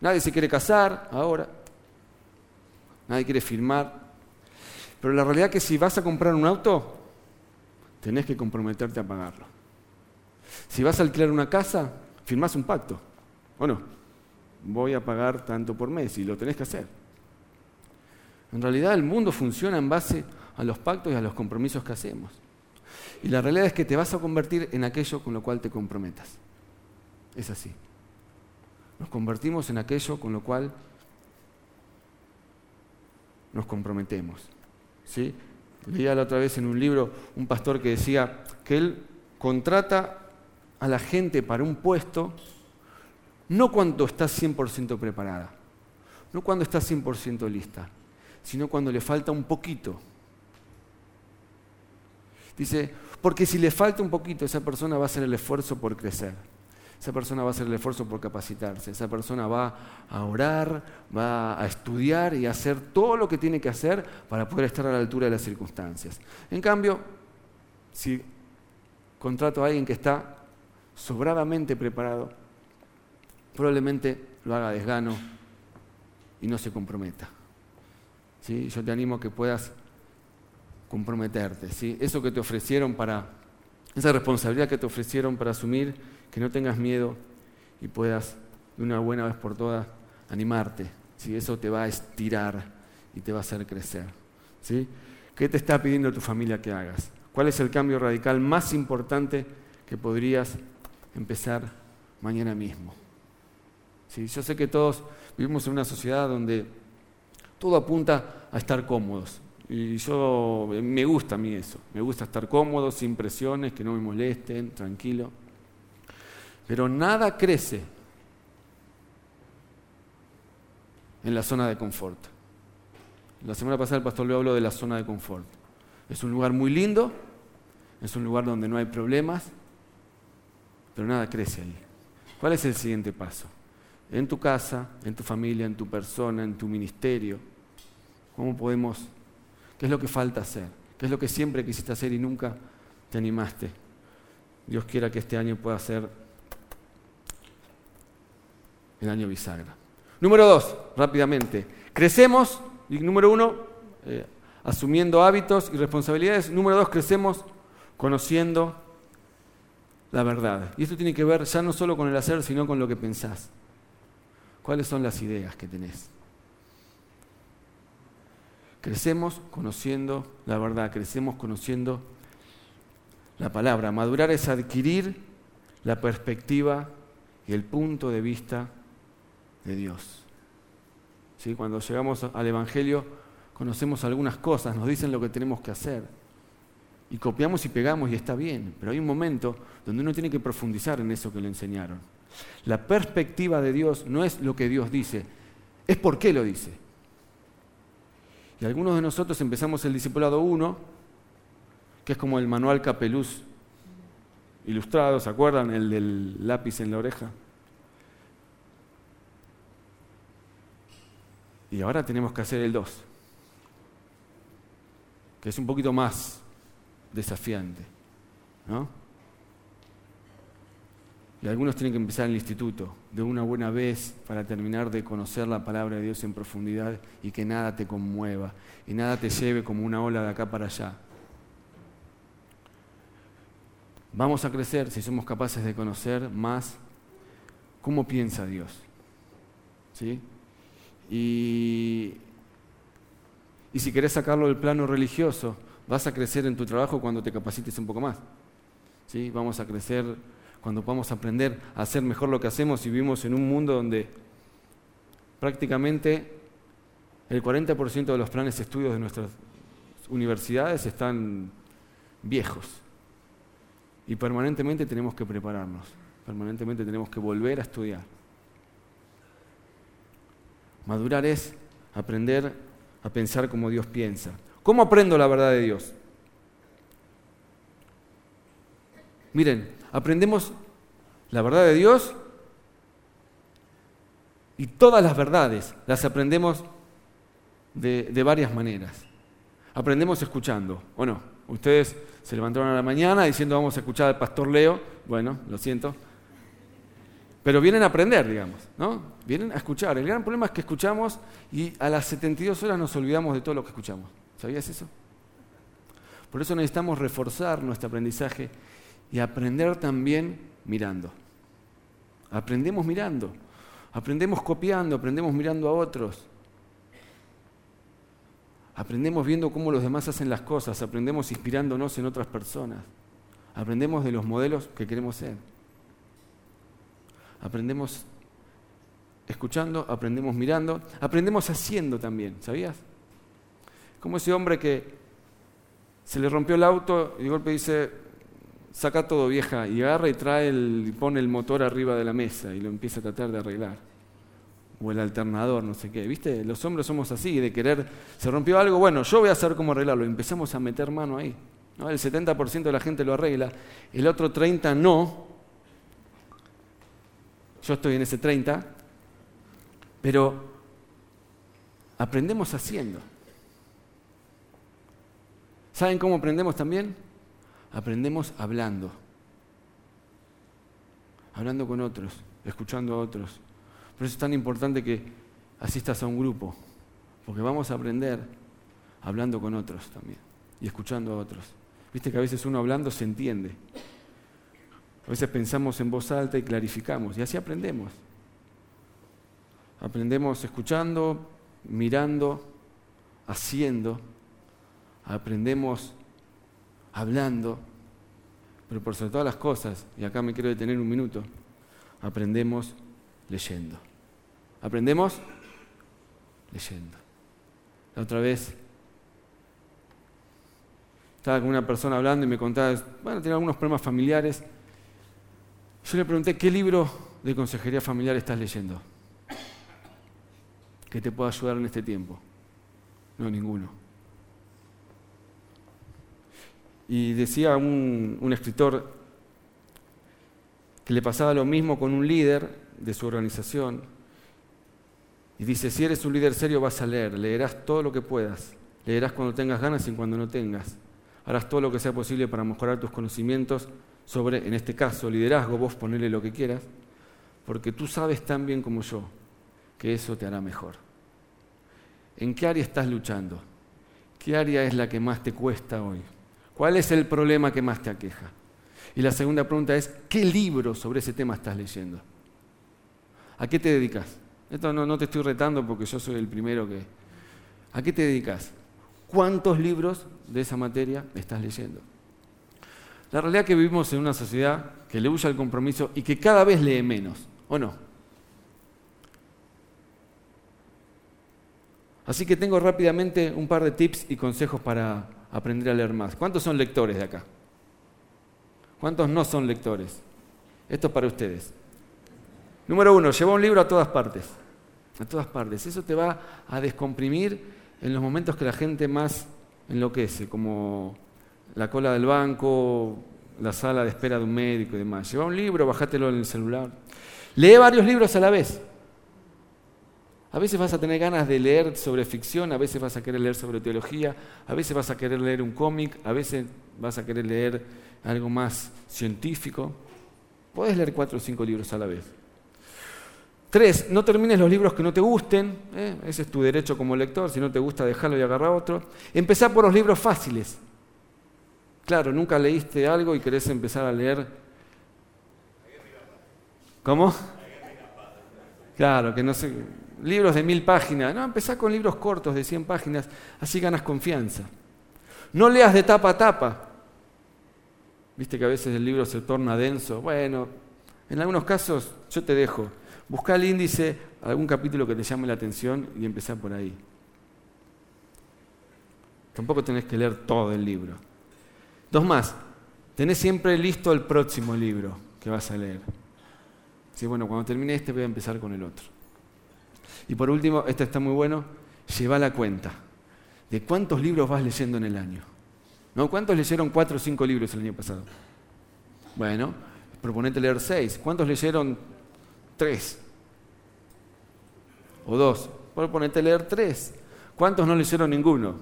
Speaker 1: Nadie se quiere casar ahora. Nadie quiere firmar. Pero la realidad es que si vas a comprar un auto, tenés que comprometerte a pagarlo. Si vas a alquilar una casa, firmás un pacto, ¿o no? Voy a pagar tanto por mes y lo tenés que hacer. En realidad el mundo funciona en base a los pactos y a los compromisos que hacemos. Y la realidad es que te vas a convertir en aquello con lo cual te comprometas. Es así. Nos convertimos en aquello con lo cual nos comprometemos. ¿sí? Leía la otra vez en un libro un pastor que decía que él contrata a la gente para un puesto no cuando está 100% preparada, no cuando está 100% lista, sino cuando le falta un poquito. Dice, porque si le falta un poquito, esa persona va a hacer el esfuerzo por crecer. Esa persona va a hacer el esfuerzo por capacitarse, esa persona va a orar, va a estudiar y a hacer todo lo que tiene que hacer para poder estar a la altura de las circunstancias. En cambio, si contrato a alguien que está sobradamente preparado, probablemente lo haga desgano y no se comprometa. ¿Sí? Yo te animo a que puedas comprometerte. ¿sí? Eso que te ofrecieron para, esa responsabilidad que te ofrecieron para asumir, que no tengas miedo y puedas de una buena vez por todas animarte. ¿sí? Eso te va a estirar y te va a hacer crecer. ¿sí? ¿Qué te está pidiendo tu familia que hagas? ¿Cuál es el cambio radical más importante que podrías empezar mañana mismo? ¿Sí? Yo sé que todos vivimos en una sociedad donde todo apunta a estar cómodos. Y yo me gusta a mí eso, me gusta estar cómodo, sin presiones, que no me molesten, tranquilo. Pero nada crece en la zona de confort. La semana pasada el pastor le habló de la zona de confort. Es un lugar muy lindo, es un lugar donde no hay problemas, pero nada crece ahí. ¿Cuál es el siguiente paso? En tu casa, en tu familia, en tu persona, en tu ministerio. ¿Cómo podemos? ¿Qué es lo que falta hacer? ¿Qué es lo que siempre quisiste hacer y nunca te animaste? Dios quiera que este año pueda ser el año bisagra. Número dos, rápidamente. Crecemos, y número uno, eh, asumiendo hábitos y responsabilidades. Número dos, crecemos conociendo la verdad. Y esto tiene que ver ya no solo con el hacer, sino con lo que pensás. ¿Cuáles son las ideas que tenés? Crecemos conociendo la verdad, crecemos conociendo la palabra. Madurar es adquirir la perspectiva y el punto de vista de Dios. ¿Sí? Cuando llegamos al Evangelio conocemos algunas cosas, nos dicen lo que tenemos que hacer. Y copiamos y pegamos y está bien, pero hay un momento donde uno tiene que profundizar en eso que le enseñaron. La perspectiva de Dios no es lo que Dios dice, es por qué lo dice. Y algunos de nosotros empezamos el Discipulado 1, que es como el manual Capeluz ilustrado, ¿se acuerdan? El del lápiz en la oreja. Y ahora tenemos que hacer el 2, que es un poquito más desafiante. ¿no? Y algunos tienen que empezar en el instituto de una buena vez para terminar de conocer la palabra de Dios en profundidad y que nada te conmueva y nada te lleve como una ola de acá para allá. Vamos a crecer si somos capaces de conocer más cómo piensa Dios. ¿Sí? Y, si querés sacarlo del plano religioso, vas a crecer en tu trabajo cuando te capacites un poco más. ¿Sí? Vamos a crecer cuando podamos aprender a hacer mejor lo que hacemos y vivimos en un mundo donde prácticamente el 40% de los planes de estudios de nuestras universidades están viejos. Y permanentemente tenemos que prepararnos, permanentemente tenemos que volver a estudiar. Madurar es aprender a pensar como Dios piensa. ¿Cómo aprendo la verdad de Dios? Miren, aprendemos la verdad de Dios y todas las verdades las aprendemos de, varias maneras. Aprendemos escuchando, ¿o no? Ustedes se levantaron a la mañana diciendo vamos a escuchar al pastor Leo, bueno, lo siento, pero vienen a aprender, digamos, ¿no? Vienen a escuchar. El gran problema es que escuchamos y a las 72 horas nos olvidamos de todo lo que escuchamos. ¿Sabías eso? Por eso necesitamos reforzar nuestro aprendizaje y aprender también mirando. Aprendemos mirando, aprendemos copiando, aprendemos mirando a otros. Aprendemos viendo cómo los demás hacen las cosas, aprendemos inspirándonos en otras personas, aprendemos de los modelos que queremos ser. Aprendemos escuchando, aprendemos mirando, aprendemos haciendo también, ¿sabías? Como ese hombre que se le rompió el auto y de golpe dice, saca todo vieja, y agarra y trae el, y pone el motor arriba de la mesa y lo empieza a tratar de arreglar. O el alternador, no sé qué. ¿Viste? Los hombres somos así, de querer, se rompió algo, bueno, yo voy a saber cómo arreglarlo. Empezamos a meter mano ahí. El 70% de la gente lo arregla, el otro 30% no. Yo estoy en ese 30%, pero aprendemos haciendo. ¿Saben cómo aprendemos también? Aprendemos hablando. Hablando con otros, escuchando a otros. Por eso es tan importante que asistas a un grupo, porque vamos a aprender hablando con otros también y escuchando a otros. Viste que a veces uno hablando se entiende. A veces pensamos en voz alta y clarificamos, y así aprendemos. Aprendemos escuchando, mirando, haciendo. Aprendemos hablando, pero por sobre todas las cosas, y acá me quiero detener un minuto, aprendemos leyendo. ¿Aprendemos? Leyendo. La otra vez estaba con una persona hablando y me contaba, bueno, tenía algunos problemas familiares. Yo le pregunté, ¿qué libro de consejería familiar estás leyendo? Que te pueda ayudar en este tiempo. No, ninguno. Y decía un, escritor que le pasaba lo mismo con un líder de su organización. Y dice, si eres un líder serio vas a leer, leerás todo lo que puedas, leerás cuando tengas ganas y cuando no tengas, harás todo lo que sea posible para mejorar tus conocimientos sobre, en este caso, liderazgo, vos ponele lo que quieras, porque tú sabes tan bien como yo que eso te hará mejor. ¿En qué área estás luchando? ¿Qué área es la que más te cuesta hoy? ¿Cuál es el problema que más te aqueja? Y la segunda pregunta es, ¿qué libro sobre ese tema estás leyendo? ¿A qué te dedicas? Esto no, te estoy retando porque yo soy el primero que... ¿A qué te dedicas? ¿Cuántos libros de esa materia estás leyendo? La realidad es que vivimos en una sociedad que le huye al compromiso y que cada vez lee menos, ¿o no? Así que tengo rápidamente un par de tips y consejos para aprender a leer más. ¿Cuántos son lectores de acá? ¿Cuántos no son lectores? Esto es para ustedes. Número uno, lleva un libro a todas partes. A todas partes. Eso te va a descomprimir en los momentos que la gente más enloquece, como la cola del banco, la sala de espera de un médico y demás. Lleva un libro, bajátelo en el celular. Lee varios libros a la vez. A veces vas a tener ganas de leer sobre ficción, a veces vas a querer leer sobre teología, a veces vas a querer leer un cómic, a veces vas a querer leer algo más científico. Puedes leer cuatro o cinco libros a la vez. Tres, no termines los libros que no te gusten, ¿eh? ese es tu derecho como lector, si no te gusta dejarlo y agarrar otro. Empezá por los libros fáciles. Claro, nunca leíste algo y querés empezar a leer. ¿Cómo? Claro, que no sé, libros de mil páginas. No, empezá con libros cortos de 100 páginas, así ganas confianza. No leas de tapa a tapa. Viste que a veces el libro se torna denso. Bueno, en algunos casos yo te dejo. Busca el índice, algún capítulo que te llame la atención y empezá por ahí. Tampoco tenés que leer todo el libro. Dos más, tenés siempre listo el próximo libro que vas a leer. Sí, bueno, cuando termine este voy a empezar con el otro. Y por último, este está muy bueno, lleva la cuenta de cuántos libros vas leyendo en el año. ¿No? ¿Cuántos leyeron cuatro o cinco libros el año pasado? Bueno, proponete leer seis. ¿Cuántos leyeron Tres. O dos. A leer tres. ¿Cuántos no leyeron ninguno?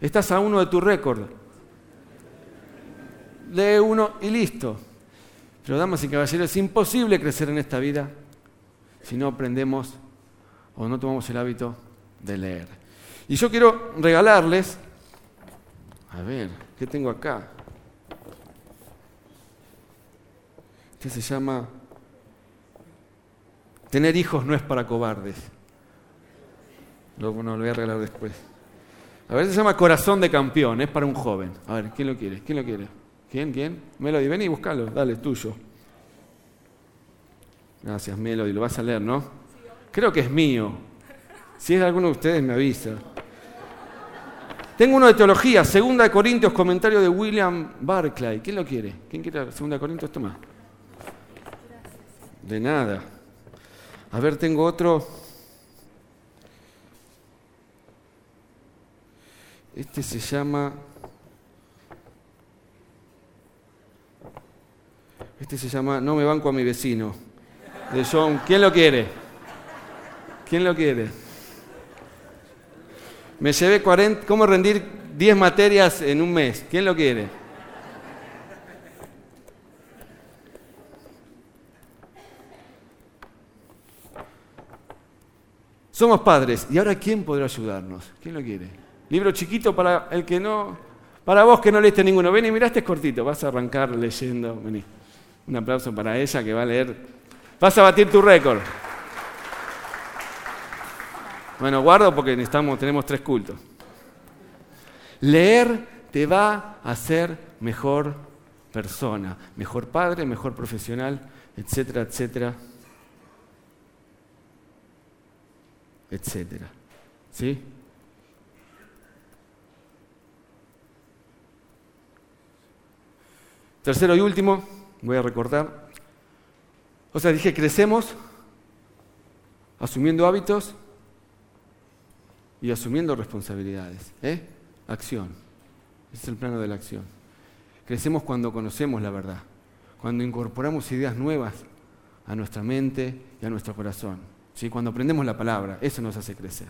Speaker 1: Estás a uno de tu récord. Lee uno y listo. Pero damas y caballeros, es imposible crecer en esta vida si no aprendemos o no tomamos el hábito de leer. Y yo quiero regalarles A ver, ¿qué tengo acá? Este se llama Tener hijos no es para cobardes. Luego no lo voy a regalar después. A ver, se llama Corazón de Campeón, es para un joven. A ver, ¿quién lo quiere? ¿Quién lo quiere? ¿Quién? ¿Quién? Melody, ven y búscalo, dale, es tuyo. Gracias, Melody, lo vas a leer, ¿no? Creo que es mío. Si es de alguno de ustedes, me avisa. Tengo uno de teología, Segunda de Corintios, comentario de William Barclay. ¿Quién lo quiere? ¿Quién quiere Segunda de Corintios? Toma. De nada. A ver, tengo otro. Este se llama... Este se llama No me banco a mi vecino. De John. ¿Quién lo quiere? ¿Quién lo quiere? Me llevé 40... ¿Cómo rendir 10 materias en un mes? ¿Quién lo quiere? Somos padres. ¿Y ahora quién podrá ayudarnos? ¿Quién lo quiere? Libro chiquito para el que no. Para vos que no leíste ninguno. Ven y mirá, este es cortito. Vas a arrancar leyendo. Vení. Un aplauso para ella que va a leer. Vas a batir tu récord. Bueno, guardo porque tenemos tres cultos. Leer te va a hacer mejor persona, mejor padre, mejor profesional, etcétera, etcétera. etcétera. ¿Sí? Tercero y último, voy a recordar. O sea, dije, crecemos asumiendo hábitos y asumiendo responsabilidades. ¿eh? Acción. Ese es el plano de la acción. Crecemos cuando conocemos la verdad, cuando incorporamos ideas nuevas a nuestra mente y a nuestro corazón. Cuando aprendemos la palabra, eso nos hace crecer.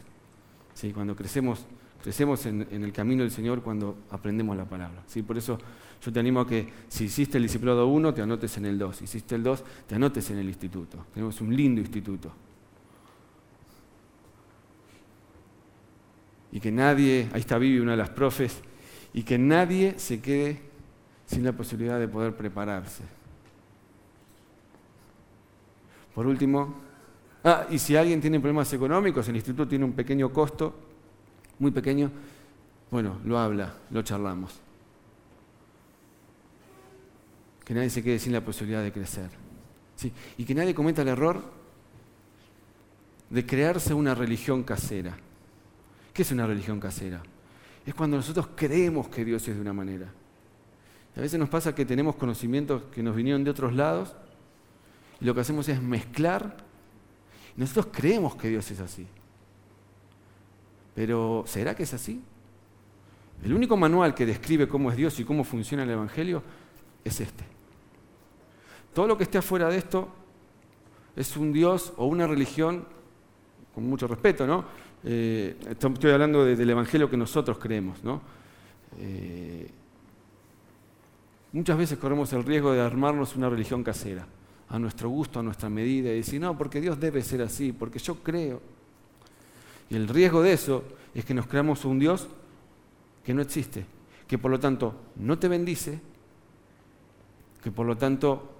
Speaker 1: ¿Sí? Cuando crecemos, crecemos en, el camino del Señor cuando aprendemos la palabra. ¿Sí? Por eso yo te animo a que si hiciste el discipulado 1, te anotes en el 2. Si hiciste el 2, te anotes en el instituto. Tenemos un lindo instituto. Y que nadie, ahí está Vivi, una de las profes, y que nadie se quede sin la posibilidad de poder prepararse. Por último, Ah, y si alguien tiene problemas económicos, el instituto tiene un pequeño costo, muy pequeño, bueno, lo habla, lo charlamos. Que nadie se quede sin la posibilidad de crecer. ¿sí? Y que nadie cometa el error de crearse una religión casera. ¿Qué es una religión casera? Es cuando nosotros creemos que Dios es de una manera. A veces nos pasa que tenemos conocimientos que nos vinieron de otros lados y lo que hacemos es mezclar nosotros creemos que Dios es así. Pero ¿será que es así? El único manual que describe cómo es Dios y cómo funciona el Evangelio es este. Todo lo que esté afuera de esto es un Dios o una religión, con mucho respeto, ¿no? Eh, estoy hablando del Evangelio que nosotros creemos, ¿no? Eh, muchas veces corremos el riesgo de armarnos una religión casera a nuestro gusto, a nuestra medida, y decir, no, porque Dios debe ser así, porque yo creo. Y el riesgo de eso es que nos creamos un Dios que no existe, que por lo tanto no te bendice, que por lo tanto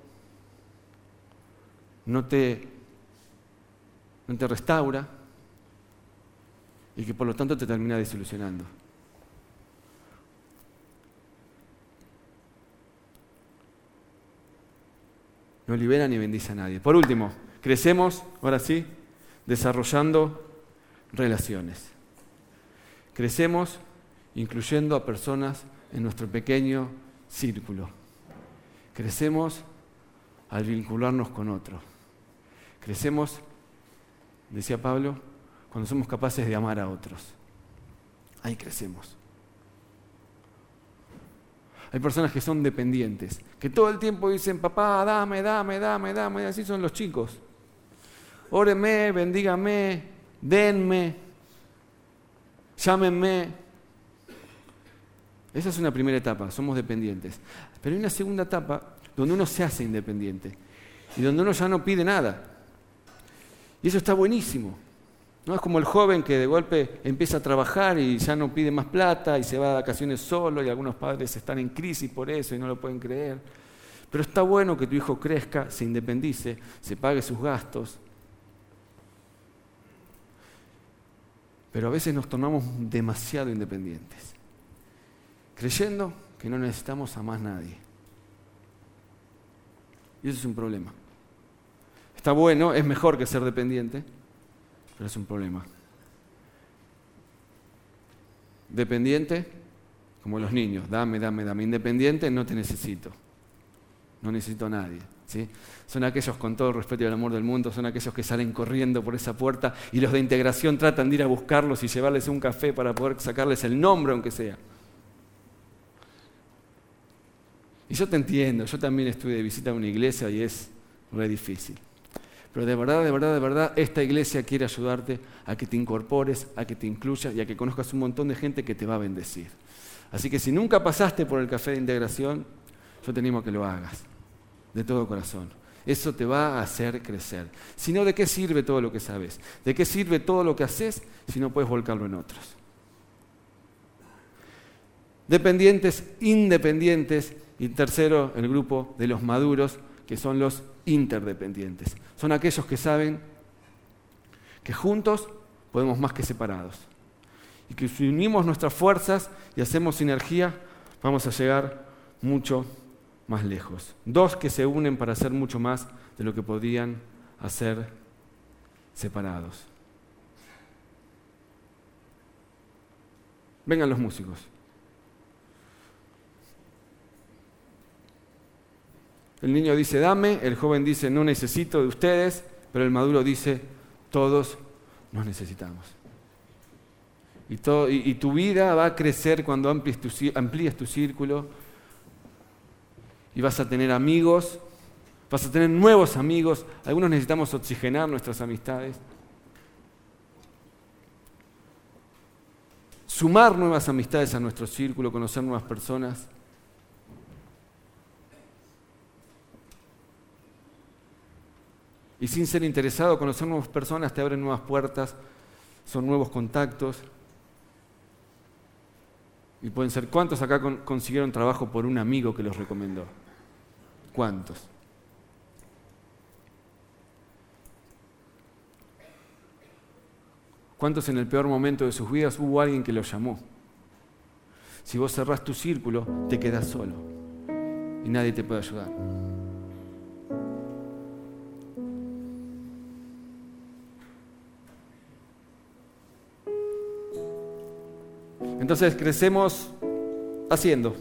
Speaker 1: no te, no te restaura y que por lo tanto te termina desilusionando. no libera ni bendice a nadie. Por último, crecemos, ahora sí, desarrollando relaciones. Crecemos incluyendo a personas en nuestro pequeño círculo. Crecemos al vincularnos con otros. Crecemos, decía Pablo, cuando somos capaces de amar a otros. Ahí crecemos. Hay personas que son dependientes, que todo el tiempo dicen, papá, dame, dame, dame, dame, así son los chicos. Óreme, bendígame, denme, llámenme. Esa es una primera etapa, somos dependientes. Pero hay una segunda etapa donde uno se hace independiente y donde uno ya no pide nada. Y eso está buenísimo. No es como el joven que de golpe empieza a trabajar y ya no pide más plata y se va de vacaciones solo y algunos padres están en crisis por eso y no lo pueden creer. Pero está bueno que tu hijo crezca, se independice, se pague sus gastos. Pero a veces nos tornamos demasiado independientes, creyendo que no necesitamos a más nadie. Y eso es un problema. Está bueno, es mejor que ser dependiente, pero es un problema. Dependiente, como los niños, dame, dame, dame. Independiente, no te necesito. No necesito a nadie. Son aquellos, con todo el respeto y el amor del mundo, son aquellos que salen corriendo por esa puerta y los de integración tratan de ir a buscarlos y llevarles un café para poder sacarles el nombre, aunque sea. Y yo te entiendo, yo también estuve de visita a una iglesia y es re difícil. Pero de verdad, de verdad, de verdad, esta iglesia quiere ayudarte a que te incorpores, a que te incluyas y a que conozcas un montón de gente que te va a bendecir. Así que si nunca pasaste por el café de integración, yo te animo que lo hagas, de todo corazón. Eso te va a hacer crecer. Si no, ¿de qué sirve todo lo que sabes? ¿De qué sirve todo lo que haces si no puedes volcarlo en otros? Dependientes, independientes y tercero, el grupo de los maduros, que son los interdependientes. Son aquellos que saben que juntos podemos más que separados. Y que si unimos nuestras fuerzas y hacemos sinergia, vamos a llegar mucho más lejos. Dos que se unen para hacer mucho más de lo que podrían hacer separados. Vengan los músicos. El niño dice, dame, el joven dice, no necesito de ustedes, pero el maduro dice, todos nos necesitamos. Y, tu vida va a crecer cuando amplíes amplíes tu círculo y vas a tener amigos, vas a tener nuevos amigos. Algunos necesitamos oxigenar nuestras amistades. Sumar nuevas amistades a nuestro círculo, conocer nuevas personas. Y sin ser interesado, conocer nuevas personas te abren nuevas puertas, son nuevos contactos. Y pueden ser, ¿cuántos acá consiguieron trabajo por un amigo que los recomendó? ¿Cuántos? ¿Cuántos en el peor momento de sus vidas hubo alguien que los llamó? Si vos cerrás tu círculo, te quedas solo y nadie te puede ayudar. Entonces crecemos haciendo,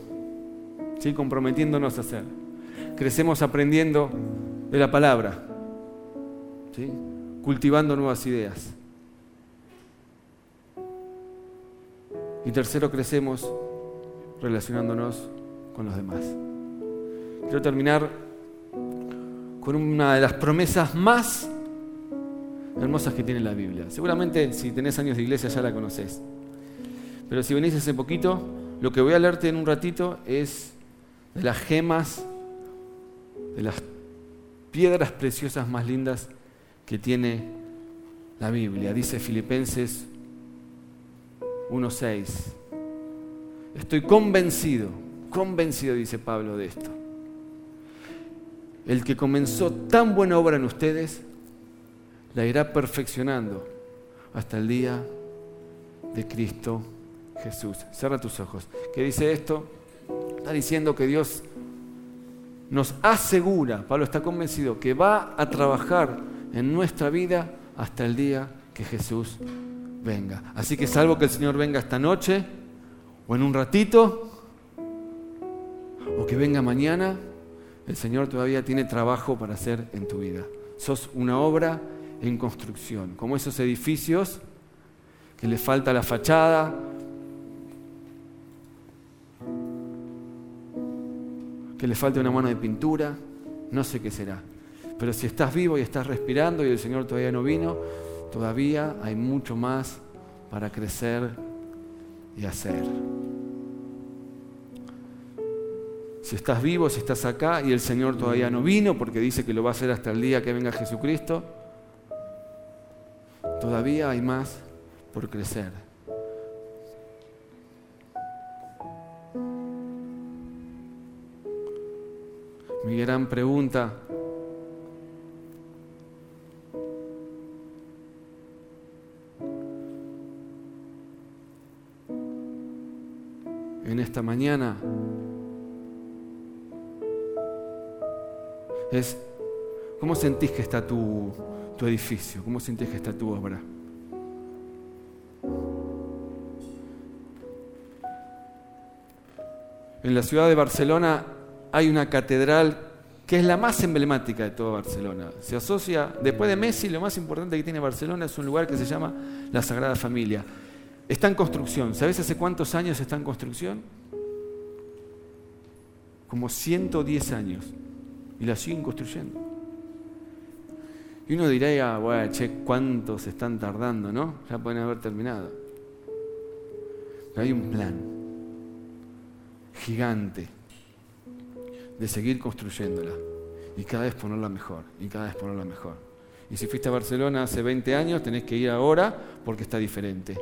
Speaker 1: ¿sí? comprometiéndonos a hacer. Crecemos aprendiendo de la palabra, ¿sí? cultivando nuevas ideas. Y tercero, crecemos relacionándonos con los demás. Quiero terminar con una de las promesas más hermosas que tiene la Biblia. Seguramente si tenés años de iglesia ya la conocés. Pero si venís hace poquito, lo que voy a leerte en un ratito es de las gemas, de las piedras preciosas más lindas que tiene la Biblia. Dice Filipenses 1.6. Estoy convencido, convencido, dice Pablo, de esto. El que comenzó tan buena obra en ustedes, la irá perfeccionando hasta el día de Cristo Jesús. Cierra tus ojos. ¿Qué dice esto? Está diciendo que Dios nos asegura, Pablo está convencido, que va a trabajar en nuestra vida hasta el día que Jesús venga. Así que salvo que el Señor venga esta noche o en un ratito o que venga mañana, el Señor todavía tiene trabajo para hacer en tu vida. Sos una obra en construcción, como esos edificios que le falta la fachada, que le falte una mano de pintura, no sé qué será. Pero si estás vivo y estás respirando y el Señor todavía no vino, todavía hay mucho más para crecer y hacer. Si estás vivo, si estás acá y el Señor todavía no vino, porque dice que lo va a hacer hasta el día que venga Jesucristo, todavía hay más por crecer. Mi gran pregunta en esta mañana es cómo sentís que está tu, tu edificio, cómo sentís que está tu obra. En la ciudad de Barcelona hay una catedral que es la más emblemática de toda Barcelona. Se asocia, después de Messi, lo más importante que tiene Barcelona es un lugar que se llama la Sagrada Familia. Está en construcción. ¿Sabes hace cuántos años está en construcción? Como 110 años. Y la siguen construyendo. Y uno dirá, bueno, che, cuántos están tardando, ¿no? Ya pueden haber terminado. Pero hay un plan gigante de seguir construyéndola y cada vez ponerla mejor, y cada vez ponerla mejor. Y si fuiste a Barcelona hace 20 años, tenés que ir ahora porque está diferente.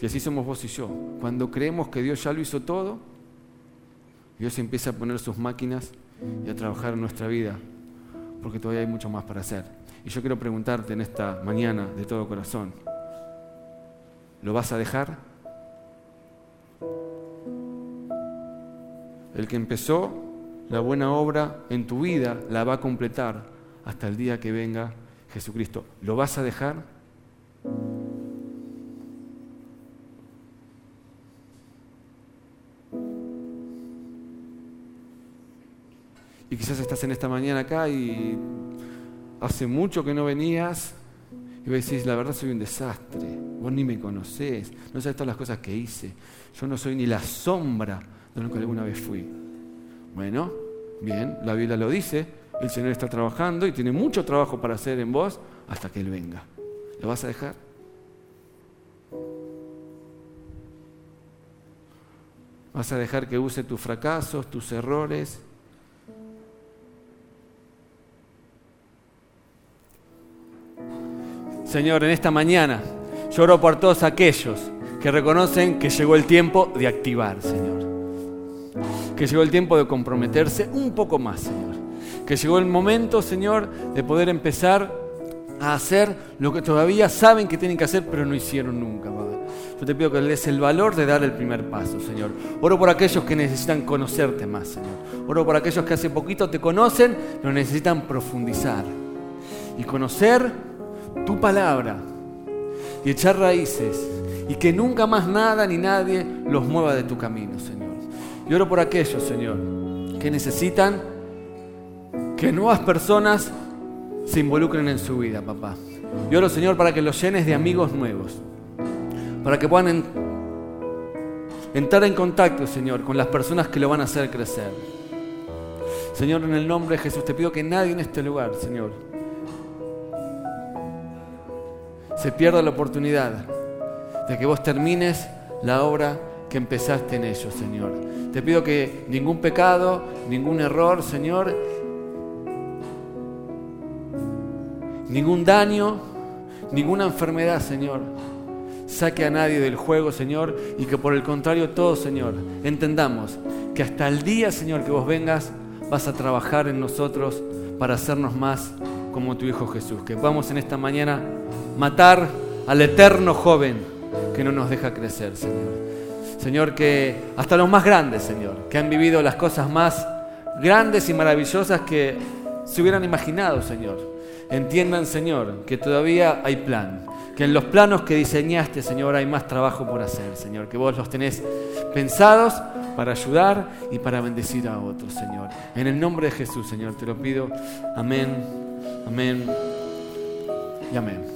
Speaker 1: Y así somos vos y yo. Cuando creemos que Dios ya lo hizo todo, Dios empieza a poner sus máquinas y a trabajar en nuestra vida, porque todavía hay mucho más para hacer. Y yo quiero preguntarte en esta mañana de todo corazón, ¿lo vas a dejar? El que empezó la buena obra en tu vida la va a completar hasta el día que venga Jesucristo. ¿Lo vas a dejar? Y quizás estás en esta mañana acá y hace mucho que no venías y vos decís, la verdad soy un desastre, vos ni me conocés, no sabes todas las cosas que hice, yo no soy ni la sombra lo que alguna vez fui. Bueno, bien, la Biblia lo dice, el Señor está trabajando y tiene mucho trabajo para hacer en vos hasta que Él venga. ¿Lo vas a dejar? ¿Vas a dejar que use tus fracasos, tus errores? Señor, en esta mañana lloro por todos aquellos que reconocen que llegó el tiempo de activar, Señor. Que llegó el tiempo de comprometerse un poco más, Señor. Que llegó el momento, Señor, de poder empezar a hacer lo que todavía saben que tienen que hacer, pero no hicieron nunca, Padre. Yo te pido que les el valor de dar el primer paso, Señor. Oro por aquellos que necesitan conocerte más, Señor. Oro por aquellos que hace poquito te conocen, pero necesitan profundizar. Y conocer tu palabra y echar raíces y que nunca más nada ni nadie los mueva de tu camino, Señor. Y oro por aquellos, Señor, que necesitan que nuevas personas se involucren en su vida, papá. Y oro, Señor, para que los llenes de amigos nuevos, para que puedan entrar en contacto, Señor, con las personas que lo van a hacer crecer. Señor, en el nombre de Jesús, te pido que nadie en este lugar, Señor, se pierda la oportunidad de que vos termines la obra que empezaste en ellos, Señor. Te pido que ningún pecado, ningún error, Señor, ningún daño, ninguna enfermedad, Señor, saque a nadie del juego, Señor, y que por el contrario todos, Señor, entendamos que hasta el día, Señor, que vos vengas, vas a trabajar en nosotros para hacernos más como tu Hijo Jesús. Que vamos en esta mañana matar al eterno joven que no nos deja crecer, Señor. Señor, que hasta los más grandes, Señor, que han vivido las cosas más grandes y maravillosas que se hubieran imaginado, Señor. Entiendan, Señor, que todavía hay plan, que en los planos que diseñaste, Señor, hay más trabajo por hacer, Señor, que vos los tenés pensados para ayudar y para bendecir a otros, Señor. En el nombre de Jesús, Señor, te lo pido. Amén, amén y amén.